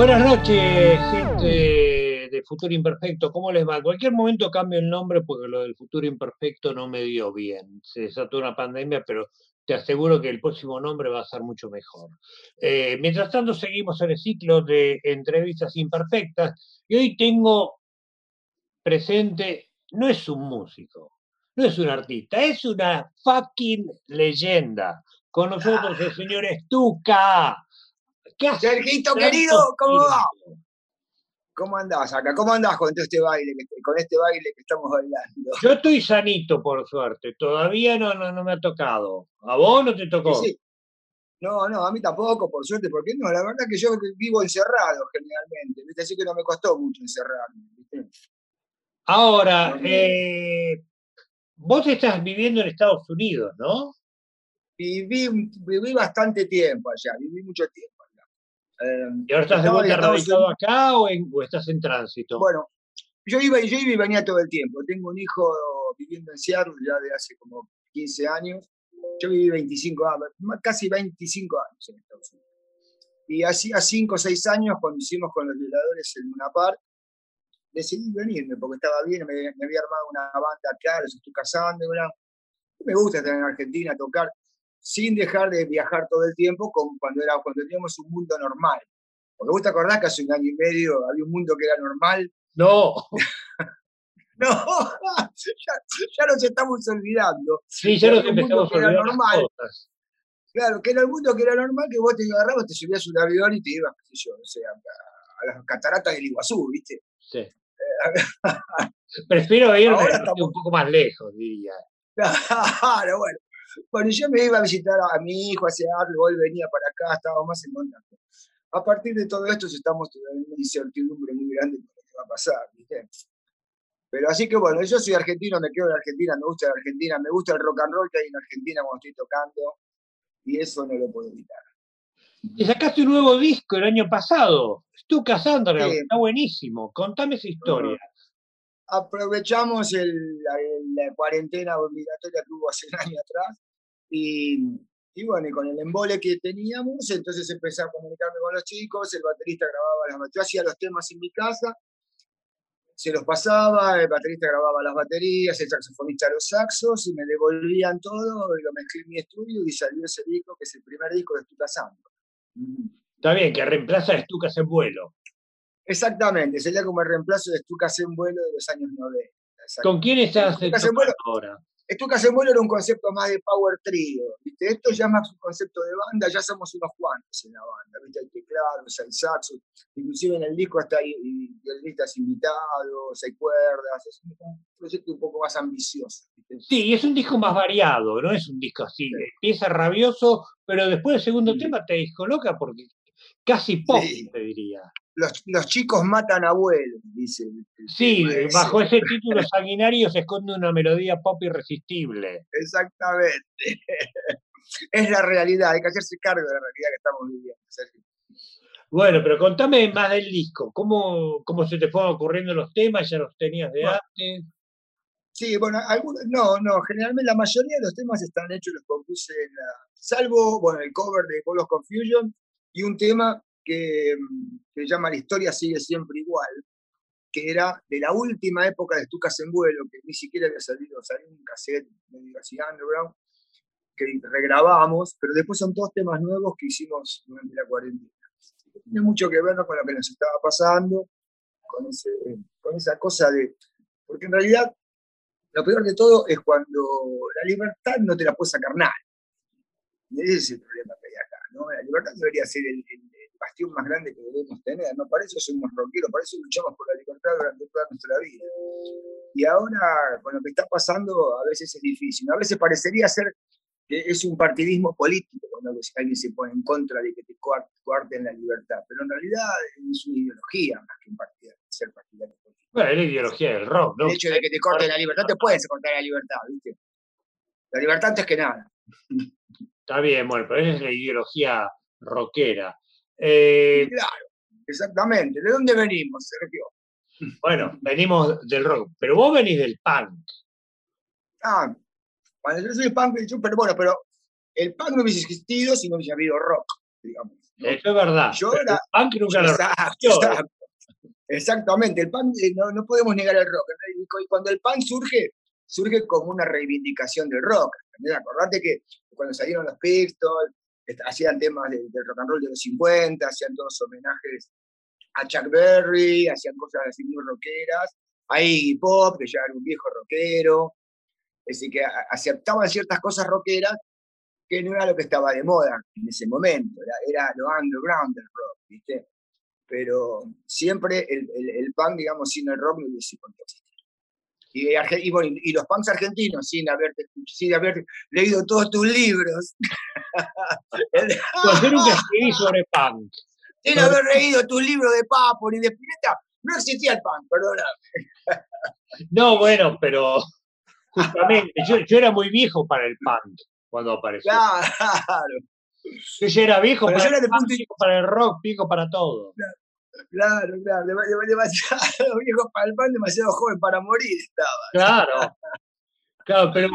Buenas noches, gente de Futuro Imperfecto. ¿Cómo les va? En cualquier momento cambio el nombre porque lo del Futuro Imperfecto no me dio bien. Se desató una pandemia, pero te aseguro que el próximo nombre va a ser mucho mejor. Eh, mientras tanto, seguimos en el ciclo de entrevistas imperfectas y hoy tengo presente, no es un músico, no es un artista, es una fucking leyenda. Con nosotros el señor Estuca. ¿Qué Sergito querido, ¿cómo va? ¿Cómo andás acá? ¿Cómo andás con este baile, con este baile que estamos bailando? Yo estoy sanito, por suerte. Todavía no, no, no me ha tocado. ¿A vos no te tocó? Sí. No, no, a mí tampoco, por suerte, porque no, la verdad que yo vivo encerrado generalmente, ¿viste? así que no me costó mucho encerrarme. Ahora, eh, vos estás viviendo en Estados Unidos, ¿no? Viví, viví bastante tiempo allá, viví mucho tiempo. Em, ¿Y ahora estás de vuelta radicado acá o, estás en tránsito? Bueno, yo iba, yo iba y venía todo el tiempo. Tengo un hijo viviendo en Seattle ya de hace como 15 años. Yo viví 25 años, casi 25 años en Estados Unidos. Y hacía 5 o 6 años, cuando hicimos con los violadores en Luna Park, decidí venirme porque estaba bien, me, había armado una banda acá, los estoy casando. Me gusta estar en Argentina, tocar sin dejar de viajar todo el tiempo como cuando, era, cuando teníamos un mundo normal. Porque vos te acordás que hace un año y medio había un mundo que era normal. No. no, ya, nos estamos olvidando. Sí, ya nos empezamos a olvidar. Normal. Claro, que era el mundo que era normal, que vos te agarrabas, te subías un avión y te ibas, qué sé yo, o sea, a, las cataratas del Iguazú, ¿viste? Sí. Prefiero irme un poco más lejos, diría. Claro, bueno. Bueno, yo me iba a visitar a mi hijo hace algo, él venía para acá, estábamos más en contacto. A partir de todo esto estamos en una incertidumbre muy grande por lo que va a pasar, ¿viste? Pero así que bueno, yo soy argentino, me quedo en Argentina, me gusta la Argentina, me gusta el rock and roll que hay en Argentina cuando estoy tocando, y eso no lo puedo evitar. Y sacaste un nuevo disco el año pasado, Stu Cassandra, está buenísimo. Contame esa historia aprovechamos la, cuarentena obligatoria que hubo hace un año atrás y, y, bueno, y con el embole que teníamos, entonces empecé a comunicarme con los chicos, el baterista grababa las yo hacía los temas en mi casa, se los pasaba, el baterista grababa las baterías, el saxofonista los saxos y me devolvían todo y lo mezclé en mi estudio y salió ese disco que es el primer disco de Estucas Está bien, que reemplaza a en vuelo. Exactamente, sería como el reemplazo de Estucas en vuelo de los años 90. ¿Con quién estás ahora? Estucas en vuelo era un concepto más de power trio, ¿viste? Esto ya más un concepto de banda, ya somos unos cuantos en la banda, ¿viste? Hay teclados, hay saxos, inclusive en el disco hasta hay violinistas invitados, hay cuerdas, es un proyecto un poco más ambicioso. Sí, es un disco más variado, no es un disco así, empieza rabioso, pero después del segundo tema te loca porque casi pop, te diría los, chicos matan abuelos, dice. Sí, bajo ese título sanguinario se esconde una melodía pop irresistible. Exactamente. es la realidad, hay que hacerse cargo de la realidad que estamos viviendo. Bueno, pero contame más del disco. ¿Cómo, cómo se te fueron ocurriendo los temas? ¿Ya los tenías de antes? Sí, bueno, algunos, no, no, generalmente la mayoría de los temas están hechos, los compuse en la, salvo, bueno, el cover de of Confusion y un tema que, se llama La historia sigue siempre igual, que era de la última época de Estucas en vuelo, que ni siquiera había salido, salió un cassette medio así underground, que regrabamos, pero después son todos temas nuevos que hicimos durante la cuarentena. Tiene mucho que ver con lo que nos estaba pasando, con, ese, con esa cosa de... Porque en realidad lo peor de todo es cuando la libertad no te la puede sacar nadie. Ese es el problema que hay acá. ¿no? La libertad debería ser el bastión más grande que debemos tener. No para eso somos rockeros, para eso luchamos por la libertad durante toda nuestra vida. Y ahora, con lo que está pasando, a veces es difícil. A veces parecería ser que es un partidismo político cuando alguien se pone en contra de que te coarten la libertad. Pero en realidad es una ideología más que un partido, ser partidario político. Bueno, es la ideología del rock, ¿no? El hecho de que te corten la libertad, te puedes cortar la libertad, ¿viste? La libertad antes que nada. Está bien, bueno, pero esa es la ideología rockera. Eh, claro, exactamente. ¿De dónde venimos, Sergio? Bueno, venimos del rock, pero vos venís del punk. Ah, bueno, yo soy punk, pero bueno, pero el punk no hubiese existido si no hubiese habido rock, digamos. Eso es verdad. Yo era, el punk nunca exacto, Exactamente, el punk, eh, no, no podemos negar el rock. Y cuando el punk surge, surge como una reivindicación del rock. Acordate que cuando salieron los Pistols, hacían temas del, rock and roll de los 50, hacían todos homenajes a Chuck Berry, hacían cosas así muy rockeras. Ahí Pop, que ya era un viejo rockero. Decir, que aceptaban ciertas cosas rockeras que no era lo que estaba de moda en ese momento, era, era lo underground del rock, ¿viste? Pero siempre el, el, punk, digamos, sin el rock no hubiese podido y, y, bueno, y, los punks argentinos, sin haberte, sin haber leído todos tus libros. pues yo nunca escribí sobre punk. Sin haber leído tus libros de Papo ni de Pineta, no existía el punk, perdóname. no, bueno, pero justamente, yo, yo era muy viejo para el punk cuando apareció. Claro. Yo ya era viejo, para, el para el rock, viejo para todo. Claro, claro, demasiado viejo para el pan, demasiado joven para morir estaba. Claro, claro, pero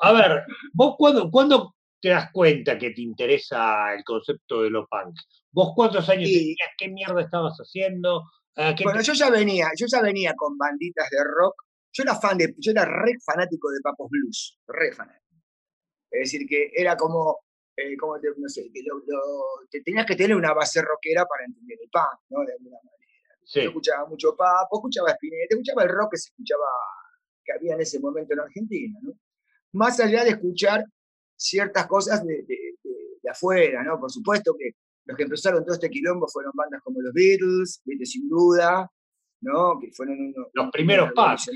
a ver, vos cuándo, cuándo te das cuenta que te interesa el concepto de lo punk? ¿Vos cuántos años tenías? ¿Qué mierda estabas haciendo? bueno, yo ya venía, yo ya venía con banditas de rock. Yo era fan de, yo era re fanático de Papos Blues, re fanático. Es decir, que era como, eh, como te, no sé, te tenías que tener una base rockera para entender el punk, ¿no? De alguna manera. Yo escuchaba mucho Papo, escuchaba Spinetta, escuchaba el rock que se escuchaba, que había en ese momento en Argentina, ¿no? Más allá de escuchar ciertas cosas de, de, afuera, ¿no? Por supuesto que los que empezaron todo este quilombo fueron bandas como los Beatles, ¿viste? sin duda, ¿no? Que fueron unos, los primeros pasos.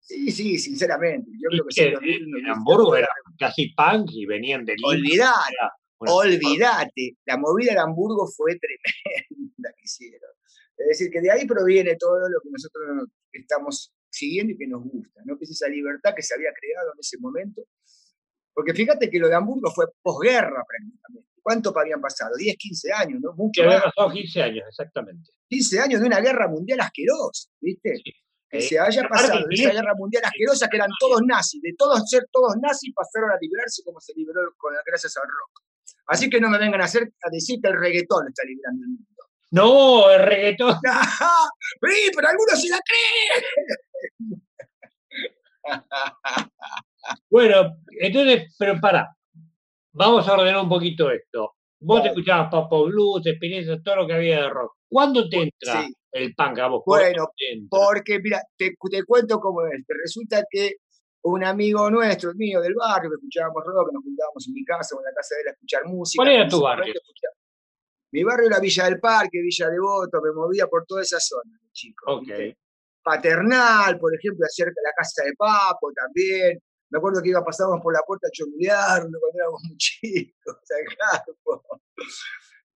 Sí, sí, sinceramente. Yo creo que, en Hamburgo era casi punk y venían de Olvidar, olvídate. La movida de Hamburgo fue tremenda que hicieron. Es decir, que de ahí proviene todo lo que nosotros estamos siguiendo y que nos gusta, ¿no? Que es esa libertad que se había creado en ese momento. Porque fíjate que lo de Hamburgo fue posguerra prácticamente. ¿Cuánto habían pasado? 10, 15 años, ¿no? Mucho. Que había pasado 15 años, exactamente. 15 años de una guerra mundial asquerosa, ¿viste? Que se haya pasado de esa guerra mundial asquerosa que eran todos nazis, de todos ser todos nazis pasaron a liberarse como se liberó con, gracias al rock. Así que no me vengan a, hacer, a decir que el reggaetón está liberando el mundo. No, el reggaetón. sí, pero algunos se la creen. bueno, entonces, pero para. Vamos a ordenar un poquito esto. Vos te escuchabas Papo Blues, experiencias, todo lo que había de rock. ¿Cuándo te entra el a vos? Bueno, porque mira, te, cuento cómo es. Resulta que un amigo nuestro, mío del barrio, que escuchábamos rock, que nos juntábamos en mi casa o en la casa de él a escuchar música. ¿Cuál era tu barrio? Mi barrio era Villa del Parque, Villa Devoto, me movía por toda esa zona, chico. Paternal, por ejemplo, cerca de la casa de Papo también. Me acuerdo que iba, pasábamos por la puerta a chomulearlo cuando éramos muy chicos,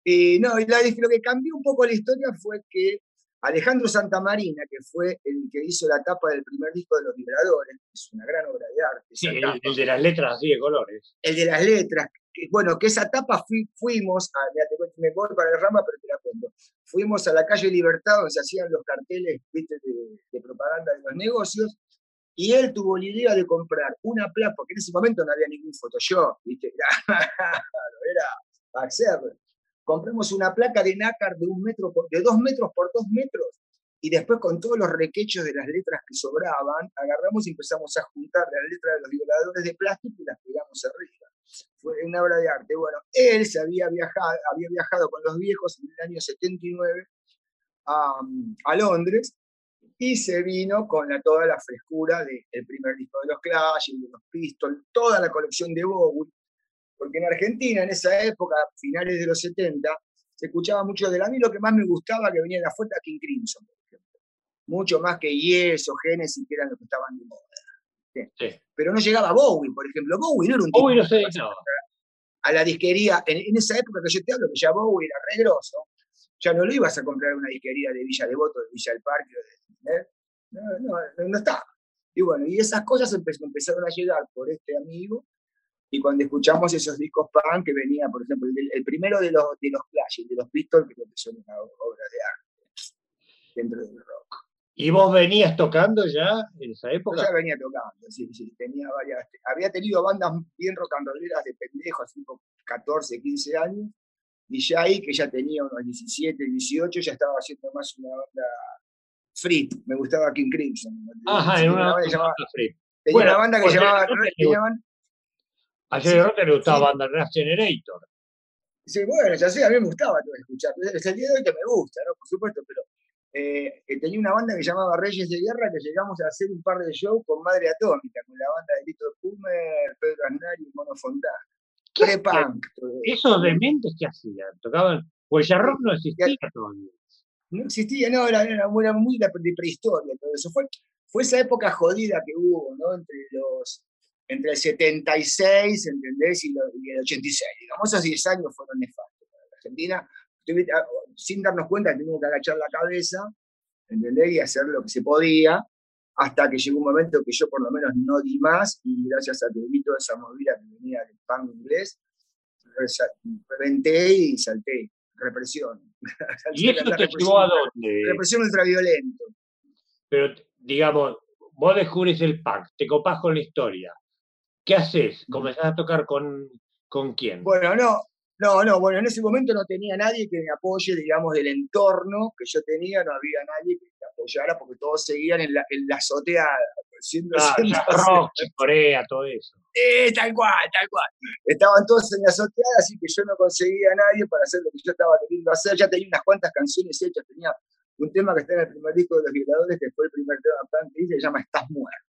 Y no, y lo que cambió un poco la historia fue que Alejandro Santamarina, que fue el que hizo la tapa del primer disco de Los Liberadores, es una gran obra de arte. Sí, el, de las letras así de colores. El de las letras. bueno, que esa tapa fuimos, a, me voy para el rama, pero te la cuento. Fuimos a la calle Libertad, donde se hacían los carteles ¿viste? De, propaganda de los negocios, y él tuvo la idea de comprar una placa, porque en ese momento no había ningún Photoshop, ¿viste? Era, era hacer. Compramos una placa de nácar de, un metro de dos metros por dos metros y después con todos los requechos de las letras que sobraban, agarramos y empezamos a juntar las letras de los violadores de plástico y las pegamos arriba. Fue una obra de arte. Bueno, él se había viajado, había viajado con los viejos en el año 79 a, a Londres y se vino con la, toda la frescura del primer disco de los Clash, de los Pistols, toda la colección de Bowie, porque en Argentina en esa época, finales de los 70, se escuchaba mucho de la mí lo que más me gustaba que venía de afuera King Crimson, por ejemplo. Mucho más que Yes o Genesis, que eran los que estaban de moda. Pero no llegaba Bowie, por ejemplo. Bowie no era un tipo Bowie no se a la disquería, en, esa época que yo te hablo, que ya Bowie era re grosso, ya no lo ibas a comprar en una disquería de Villa Devoto, de Villa del Parque, ¿eh? no, no, no, estaba. Y bueno, y esas cosas empezaron a llegar por este amigo, y cuando escuchamos esos discos punk que venía, por ejemplo, el, primero de los, de los Clash, de los Pistols, que son una obra de arte dentro del rock. ¿Y vos venías tocando ya en esa época? Yo ya venía tocando, sí, sí. Tenía varias, había tenido bandas bien rock and rolleras de pendejos, tipo 14, 15 años, Y ya ahí, que ya tenía unos 17, 18, ya estaba haciendo más una banda free. Me gustaba King Crimson. Ajá, en una, banda que llamaba. Tenía una banda que se llamaba. A Jerry Rotter le gustaba banda Ras Generator. Sí, bueno, ya sé, a mí me gustaba escuchar. Es el día de hoy que me gusta, ¿no? Por supuesto, pero eh, tenía una banda que llamaba Reyes de Guerra que llegamos a hacer un par de shows con Madre Atómica, con la banda de Lito Pumer, Pedro Aznar y Mono Fontana. Pre-punk. ¿Esos dementes qué hacían? ¿Tocaban? Pues ya rock no existía todavía. No existía, no, era, era, muy de prehistoria todo eso. Fue, fue esa época jodida que hubo, ¿no? Entre los entre el 76, ¿entendés? Y, y el 86. Digamos, esos 10 años fueron nefastos para la Argentina Ah, sin darnos cuenta, tuvimos que agachar la cabeza, ¿entendés? Y hacer lo que se podía, hasta que llegó un momento que yo por lo menos no di más, y gracias a que vi toda esa movida que venía del pan inglés, reventé y salté. Represión. ¿Y eso te llevó a dónde? Represión ultraviolento. Pero, digamos, vos descubrís el pack, te copás con la historia. ¿Qué haces? ¿Comenzás a tocar con, con quién? Bueno, no, no, no, bueno, en ese momento no tenía nadie que me apoye, digamos, del entorno que yo tenía, no había nadie que me apoyara porque todos seguían en la, en la azotea. Siendo, ah, rock, Corea, todo eso. Eh, tal cual, tal cual. Estaban todos en la azotea, así que yo no conseguía a nadie para hacer lo que yo estaba queriendo hacer. Ya tenía unas cuantas canciones hechas, tenía un tema que está en el primer disco de Los Violadores, que fue el primer tema que se llama Estás Muerto.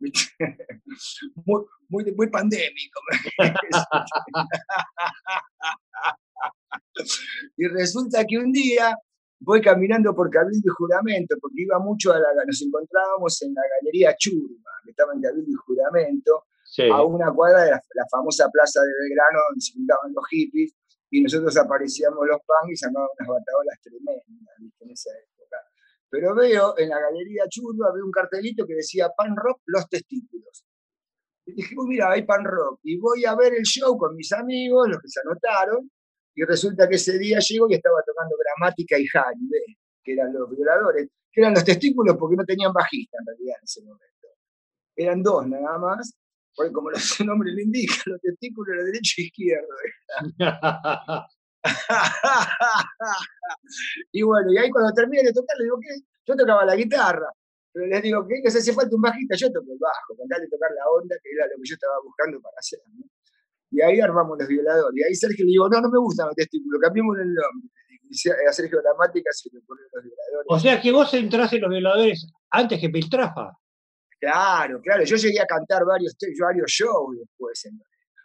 muy, muy, muy pandémico. y resulta que un día voy caminando por Cabildo y Juramento, porque iba mucho a la, nos encontrábamos en la Galería Churma, que estaba en Cabildo y Juramento, a una cuadra de la, famosa plaza de Belgrano donde se juntaban los hippies, y nosotros aparecíamos los pan y llamaban unas batadolas tremendas en esa época. Pero veo en la Galería Churma, veo un cartelito que decía Pan Rock, los testículos. Y dije, mira, hay Pan Rock. Y voy a ver el show con mis amigos, los que se anotaron, y resulta que ese día llego y estaba tocando gramática y Harry, que eran los violadores, que eran los testículos porque no tenían bajista en realidad en ese momento. Eran dos nada más, porque como su nombre lo indica, los testículos eran derecho e izquierdo. y bueno, y ahí cuando terminé de tocar, le digo, ¿qué? Yo tocaba la guitarra. Pero les digo, ¿qué? Que se hace falta un bajista, yo toco el bajo, con tal de tocar la onda, que era lo que yo estaba buscando para hacer. ¿no? Y ahí armamos los violadores. Y ahí Sergio le digo, no, no me gustan los testículos, cambiemos el nombre. Y a Sergio Gramática se le ponen los violadores. O sea que vos entraste en los violadores antes que Piltrafa. Claro, claro. Yo llegué a cantar varios, varios shows después.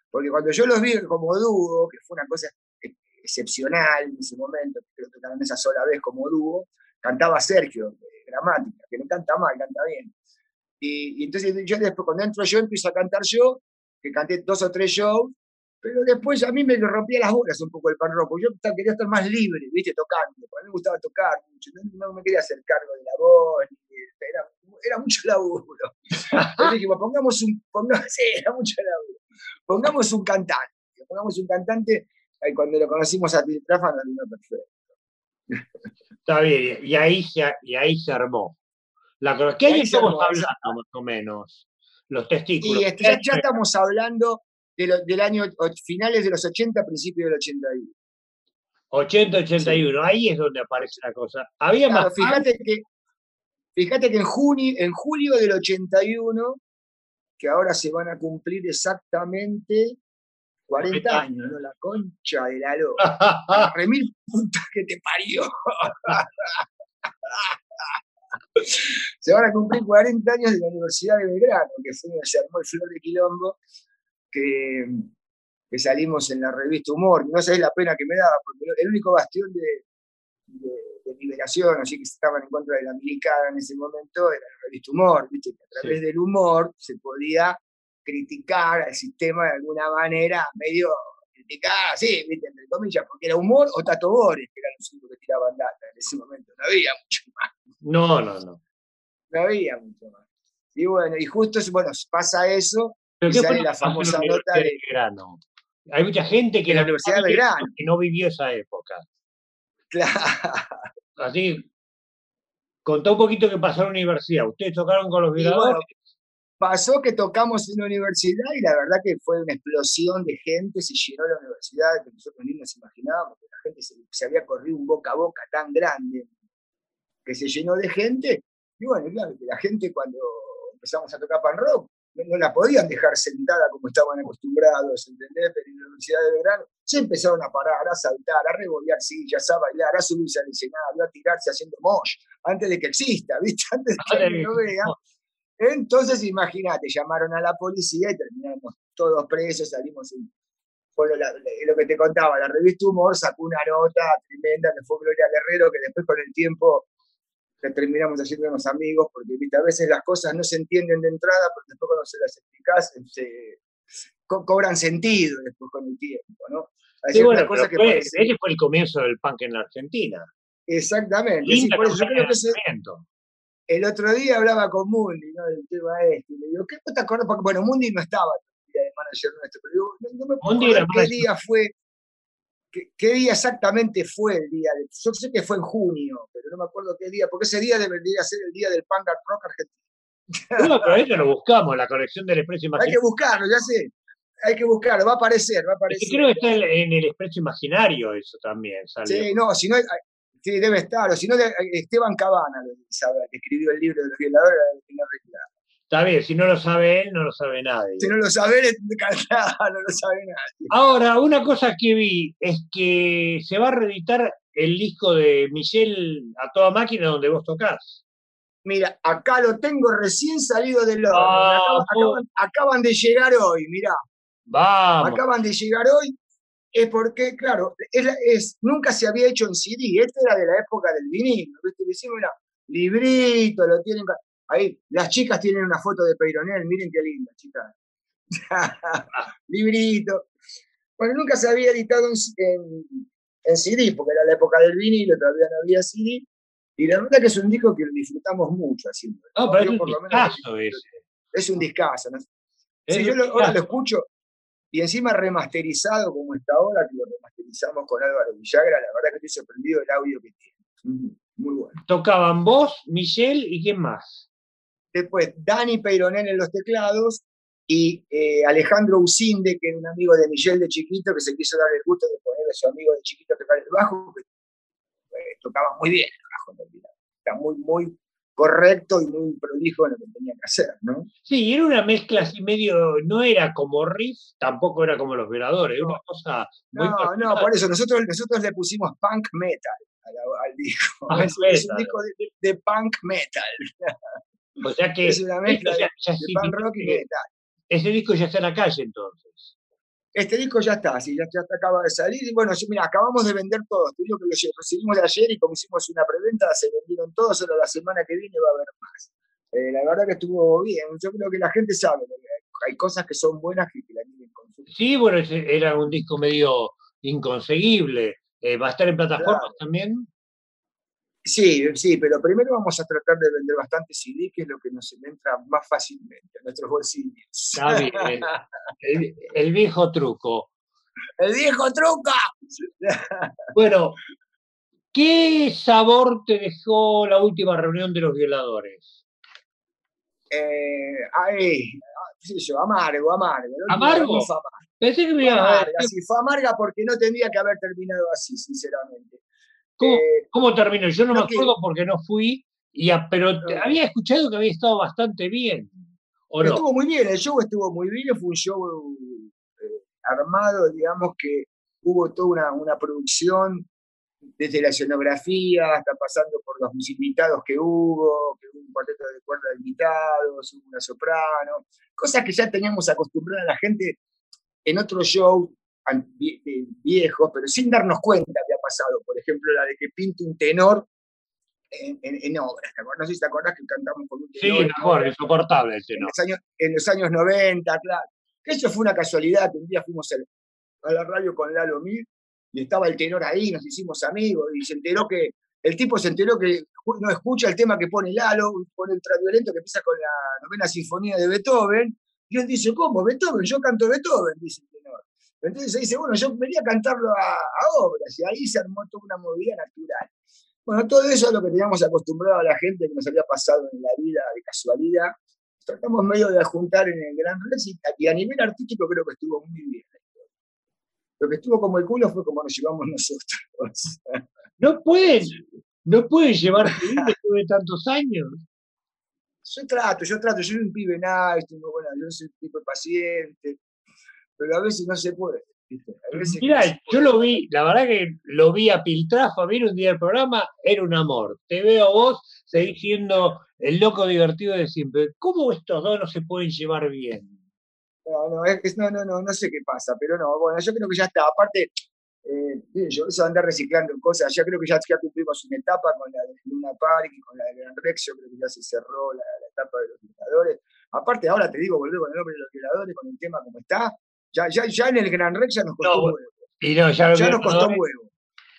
Porque cuando yo los vi como dúo, que fue una cosa excepcional en ese momento, que tocaron esa sola vez como dúo, cantaba Sergio, de gramática, que no canta mal, canta bien. Y, y, entonces yo después, cuando entro yo, empiezo a cantar yo, que canté dos o tres shows, pero después a mí me rompía las bolas un poco el pan rock, yo quería estar más libre, viste, tocando, a mí me gustaba tocar mucho, no, me quería hacer cargo de la voz, era, era mucho laburo. Entonces dije, pongamos un, pongamos, sí, era mucho laburo, pongamos un cantante, pongamos un cantante, cuando lo conocimos a Tiltrafa nos vino perfecto. Está bien, y ahí se, y ahí se armó. La, ¿Qué año estamos hablando más o menos? los testículos. Y este, ya, estamos hablando de del año finales de los 80, principios del 81. 80, 81, ahí es donde aparece la cosa. Había más. Fíjate que, fíjate que en, junio, en julio del 81, que ahora se van a cumplir exactamente 40 años, ¿no? La concha de la loca. Remil puta que te parió. se van a cumplir 40 años de la Universidad de Belgrano, que fue donde se armó el Flor de Quilombo, que, que salimos en la revista Humor. No sabés la pena que me daba, porque el único bastión de, liberación, así que estaban en contra de la milicada en ese momento, era la revista Humor, ¿viste? que a través del humor se podía criticar al sistema de alguna manera, medio criticar, sí, ¿viste? entre comillas, porque era humor o Tato Bores, que eran los únicos que tiraban data en ese momento, no había mucho más. No, no, no. No había mucho más. Y bueno, y justo bueno, pasa eso y sale la famosa nota de Belgrano. Hay mucha gente que, la Universidad de Belgrano. que no vivió esa época. Claro. Así, contá un poquito qué pasó en la universidad. ¿Ustedes tocaron con los violadores? Pasó que tocamos en la universidad y la verdad que fue una explosión de gente, se llenó la universidad, que nosotros ni nos imaginábamos, que la gente se, había corrido un boca a boca tan grande, que se llenó de gente. Y bueno, claro, que la gente cuando empezamos a tocar pan rock, no, la podían dejar sentada como estaban acostumbrados, ¿entendés? Pero en la Universidad de Verano se empezaron a parar, a saltar, a revolear sillas, a bailar, a subirse al escenario, a tirarse haciendo mosh, antes de que exista, ¿viste? Antes de que lo vean. Entonces, imagínate, llamaron a la policía y terminamos todos presos, salimos en, bueno, lo que te contaba, la revista Humor sacó una nota tremenda que fue Gloria Guerrero, que después con el tiempo terminamos haciéndonos amigos, porque a veces las cosas no se entienden de entrada, pero después cuando se las explicas, se, cobran sentido después con el tiempo, ¿no? Sí, bueno, que ese fue el comienzo del punk en la Argentina. Exactamente. Sí, por eso yo creo que ese, el otro día hablaba con Mundi, ¿no? Del tema este. Y le digo, ¿qué te acuerdas? Porque, bueno, Mundi no estaba el día de manager nuestro, pero digo, no, me acuerdo qué día fue, qué, día exactamente fue el día. De, yo sé que fue en junio, pero no me acuerdo qué día, porque ese día debería ser el día del Punk Rock argentino. No, pero eso lo buscamos, la colección del Expreso Imaginario. Hay que buscarlo, ya sé. Hay que buscarlo, va a aparecer, va a aparecer. creo que está en el Expreso Imaginario eso también. Sí, no, si no, Sí, debe estar. O si no, Esteban Cabana, que escribió el libro de los violadores, no Está bien, si no lo sabe él, no lo sabe nadie. Si no lo sabe él, no lo sabe nadie. Ahora, una cosa que vi es que se va a reeditar el disco de Michelle a toda máquina donde vos tocás. Mira, acá lo tengo recién salido del horno. Ah, acaban, de llegar hoy, mirá. Vamos. Acaban de llegar hoy es porque, claro, es, nunca se había hecho en CD, este era de la época del vinilo, ¿viste? Le hicimos, mira, librito, lo tienen, ahí, las chicas tienen una foto de Peyronel, miren qué linda, chicas. librito. Bueno, nunca se había editado en, CD, porque era la época del vinilo, todavía no había CD, y la verdad que es un disco que lo disfrutamos mucho haciendo. No, pero es un discazo. Es un discazo, ¿no? Si yo ahora lo escucho, y encima remasterizado como está ahora, que lo remasterizamos con Álvaro Villagra, la verdad que estoy sorprendido del audio que tiene. Muy bueno. Tocaban vos, Michelle y quién más. Después, Dani Peironel en los teclados y eh, Alejandro Usinde, que era un amigo de Michelle de chiquito, que se quiso dar el gusto de poner a su amigo de chiquito a tocar el bajo, que eh, tocaba muy bien el bajo en realidad. Está muy, muy correcto y muy prolijo en lo que tenía que hacer, ¿no? Sí, era una mezcla así medio, no era como riff, tampoco era como los veladores, era una cosa muy No, no, por eso nosotros, nosotros le pusimos punk metal al, disco. es, un disco de, punk metal. O sea que es una mezcla de, punk rock y metal. Ese disco ya está en la calle entonces. Este disco ya está, sí, ya, ya acaba de salir. Y bueno, mira, acabamos de vender todos. Te digo que lo recibimos de ayer y como hicimos una preventa, se vendieron todos, solo la semana que viene va a haber más. Eh, la verdad que estuvo bien. Yo creo que la gente sabe hay cosas que son buenas que, la tienen con Sí, bueno, era un disco medio inconseguible. Eh, ¿Va a estar en plataformas también? Sí, sí, pero primero vamos a tratar de vender bastante CD, que es lo que nos entra más fácilmente a nuestros bolsillos. Está bien. El, viejo truco. ¡El viejo truco! Bueno, ¿qué sabor te dejó la última reunión de los violadores? Eh, ay, sé yo, amargo, amargo. ¿Amargo? Pensé que me iba a... Sí, fue amarga porque no tendría que haber terminado así, sinceramente. Eh, ¿Cómo, terminó? Yo no me acuerdo porque no fui, y pero había escuchado que había estado bastante bien. Estuvo muy bien, el show estuvo muy bien, fue un show eh, armado, digamos que hubo toda una, una, producción, desde la escenografía hasta pasando por los invitados que hubo, que hubo un cuarteto de cuerda de invitados, hubo una soprano, cosas que ya teníamos acostumbrada a la gente en otro show viejos, pero sin darnos cuenta que ha pasado. Por ejemplo, la de que pinte un tenor en, en, obras. No sé si te acordás que cantamos con un tenor. Sí, mejor, insoportable el tenor. En los, años, 90, claro. Eso fue una casualidad, que un día fuimos a la radio con Lalo Mir y estaba el tenor ahí, nos hicimos amigos y se enteró que, el tipo se enteró que no escucha el tema que pone Lalo, pone el ultraviolento que empieza con la novena sinfonía de Beethoven, y él dice, ¿cómo? Beethoven, yo canto Beethoven, dice entonces dice, bueno, yo venía a cantarlo a, obras y ahí se armó toda una movida natural. Bueno, todo eso es lo que teníamos acostumbrado a la gente que nos había pasado en la vida de casualidad. tratamos medio de juntar en el Gran Rex y, a nivel artístico creo que estuvo muy bien. Lo que estuvo como el culo fue como nos llevamos nosotros. No pueden, no pueden llevar después de tantos años. Yo trato, yo trato, yo soy un pibe nice, bueno, yo soy un tipo paciente, pero a veces no se puede. Mira, yo lo vi, la verdad que lo vi a Piltrafa, vi un día el programa, era un amor. Te veo vos, seguís siendo el loco divertido de siempre. ¿Cómo estos dos no se pueden llevar bien? No, no, es, no, no, no, no sé qué pasa, pero no, bueno, yo creo que ya está. Aparte, eh, yo eso andar reciclando cosas, ya creo que ya, cumplimos una etapa con la de Luna Park y con la de Gran Rex, yo creo que ya se cerró la, etapa de los violadores. Aparte, ahora te digo, volver con el nombre de los violadores, con el tema como está, ya, ya, ya en el Gran Rex ya nos costó un huevo. Y no, ya, nos costó un huevo.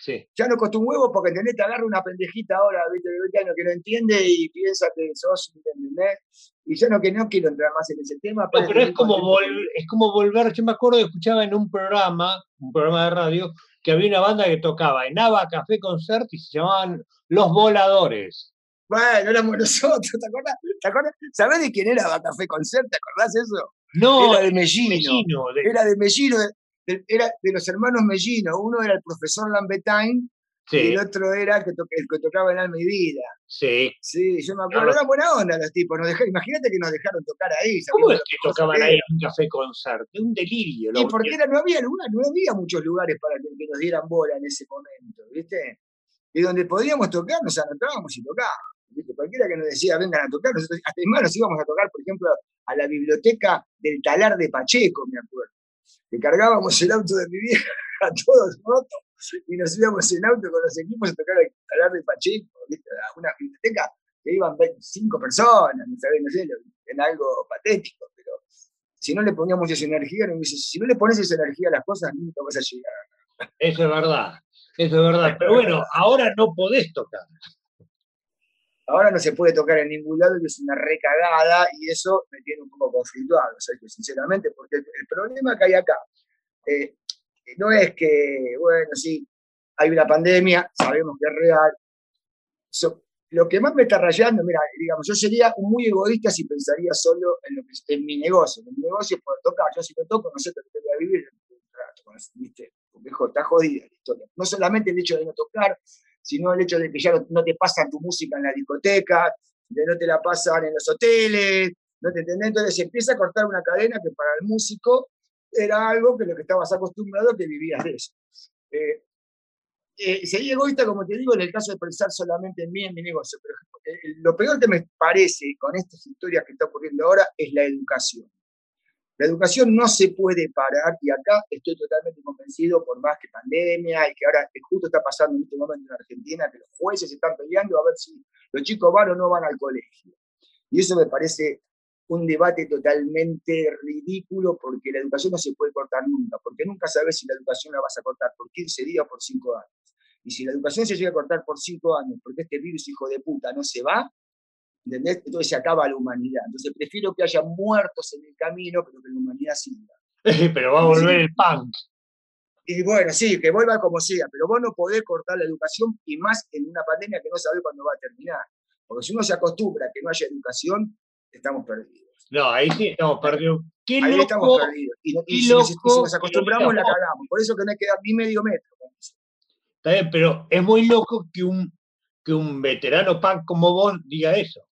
Ya nos costó un huevo porque entendés, te agarra una pendejita ahora, viste, de 20 años que no entiende y piensa que sos, ¿entendés? Y yo no, que no quiero entrar más en ese tema. pero es como, es como volver, yo me acuerdo que escuchaba en un programa, un programa de radio, que había una banda que tocaba en Ava Café Concert y se llamaban Los Voladores. Bueno, éramos nosotros, ¿te acuerdas? ¿Te acuerdas? ¿Sabés de quién era Ava Café Concert? ¿Te acordás eso? No, era de Mellino. Era de Mellino, era de los hermanos Mellino. Uno era el profesor Lambetain y el otro era el que, tocaba en Alma y Vida. Sí. Sí, yo me acuerdo. Era buena onda los tipos. imagínate que nos dejaron tocar ahí. ¿Cómo es que tocaban ahí en un café concert? Un delirio. Y porque no, había lugar, no había muchos lugares para que, nos dieran bola en ese momento, ¿viste? Y donde podíamos tocar, nos anotábamos y tocábamos. Cualquiera que nos decía vengan a tocar, nosotros hasta más nos íbamos a tocar, por ejemplo, a la biblioteca del talar de Pacheco, me acuerdo. Que cargábamos el auto de mi vieja a todos rotos y nos íbamos en auto con los equipos a tocar el talar de Pacheco, a una biblioteca que iban cinco personas, no, sabés, no sé, en algo patético, pero si no le poníamos esa energía, si no le pones esa energía a las cosas, nunca vas a llegar. Eso es verdad, eso es verdad. Pero bueno, ahora no podés tocar. Ahora no se puede tocar en ningún lado y es una recagada y eso me tiene un poco conflictuado, o sinceramente, porque el, problema que hay acá eh, no es que, bueno, sí, hay una pandemia, sabemos que es real. lo que más me está rayando, mira, digamos, yo sería muy egoísta si pensaría solo en, lo que, en mi negocio. En mi negocio poder tocar. Yo si me toco, no sé qué voy a vivir. ¿viste? Porque está jodida la historia. No solamente el hecho de no tocar, sino el hecho de que ya no, te pasan tu música en la discoteca, de no te la pasan en los hoteles, ¿no te entendés? Entonces empieza a cortar una cadena que para el músico era algo que lo que estabas acostumbrado que vivías de eso. Eh, eh, sería egoísta, como te digo, en el caso de pensar solamente en mí, en mi negocio, pero eh, lo peor que me parece con estas historias que está ocurriendo ahora es la educación. La educación no se puede parar y acá estoy totalmente convencido, por más que pandemia y que ahora justo está pasando en este momento en Argentina, que los jueces están peleando a ver si los chicos van o no van al colegio. Y eso me parece un debate totalmente ridículo porque la educación no se puede cortar nunca, porque nunca sabes si la educación la vas a cortar por 15 días o por 5 años. Y si la educación se llega a cortar por 5 años porque este virus hijo de puta no se va, ¿entendés? Entonces se acaba la humanidad. Entonces prefiero que haya muertos en el camino, pero que la humanidad siga. pero va a volver el punk. Y bueno, sí, que vuelva como sea, pero vos no podés cortar la educación y más en una pandemia que no sabés cuándo va a terminar. Porque si uno se acostumbra a que no haya educación, estamos perdidos. No, ahí sí estamos perdidos. Qué ahí estamos perdidos. Y, si, nos, acostumbramos, la cagamos. Por eso que no hay que dar ni medio metro. Está bien, pero es muy loco que un, que un veterano punk como vos diga eso.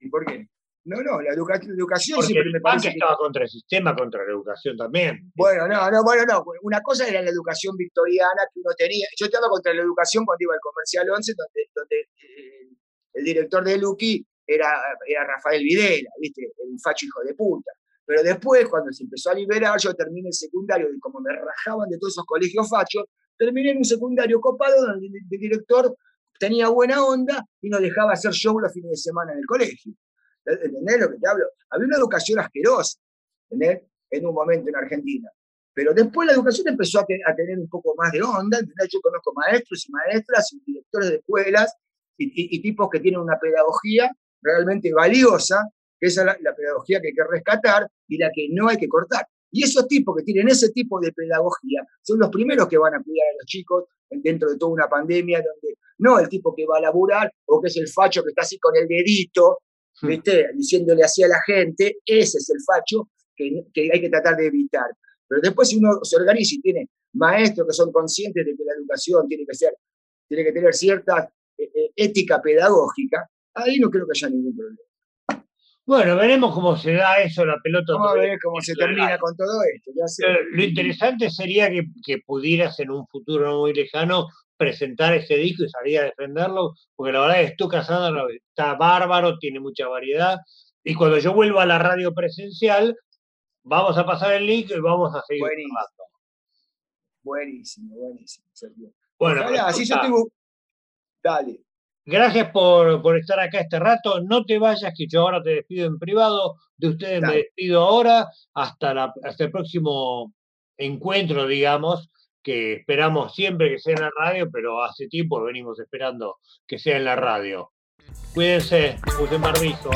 ¿Y por qué? No, no, la, educación Porque siempre me parece. que estaba contra el sistema, contra la educación también. Bueno, no, no, bueno, no. Una cosa era la educación victoriana que uno tenía. Yo estaba contra la educación cuando iba al Comercial 11, donde, donde eh, el director de Luqui era, era Rafael Videla, ¿viste? Un facho hijo de puta. Pero después, cuando se empezó a liberar, yo terminé el secundario, y como me rajaban de todos esos colegios fachos, terminé en un secundario copado donde el director tenía buena onda y nos dejaba hacer show los fines de semana en el colegio. ¿Entendés lo que te hablo? Había una educación asquerosa, ¿entendés? En un momento en Argentina. Pero después la educación empezó a, tener un poco más de onda. ¿entendés? Yo conozco maestros y maestras y directores de escuelas y, tipos que tienen una pedagogía realmente valiosa, que es la, pedagogía que hay que rescatar y la que no hay que cortar. Y esos tipos que tienen ese tipo de pedagogía son los primeros que van a cuidar a los chicos dentro de toda una pandemia donde no el tipo que va a laburar o que es el facho que está así con el dedito, hmm. ¿viste? Diciéndole así a la gente, ese es el facho que, que hay que tratar de evitar. Pero después si uno se organiza y tiene maestros que son conscientes de que la educación tiene que ser, tiene que tener cierta eh, eh, ética pedagógica, ahí no creo que haya ningún problema. Bueno, veremos cómo se da eso, la pelota. Vamos a ver cómo se termina con todo esto. Lo interesante sería que, que, pudieras en un futuro no muy lejano presentar ese disco y salir a defenderlo, porque la verdad es que tú casado está bárbaro, tiene mucha variedad. Y cuando yo vuelva a la radio presencial, vamos a pasar el link y vamos a seguir. Buenísimo, buenísimo, buenísimo. Bueno, así yo tengo. Dale. Gracias por, estar acá este rato. No te vayas, que yo ahora te despido en privado. De ustedes me despido ahora. Hasta, la, hasta el próximo encuentro, digamos, que esperamos siempre que sea en la radio, pero hace tiempo venimos esperando que sea en la radio. Cuídense, usen barbijo.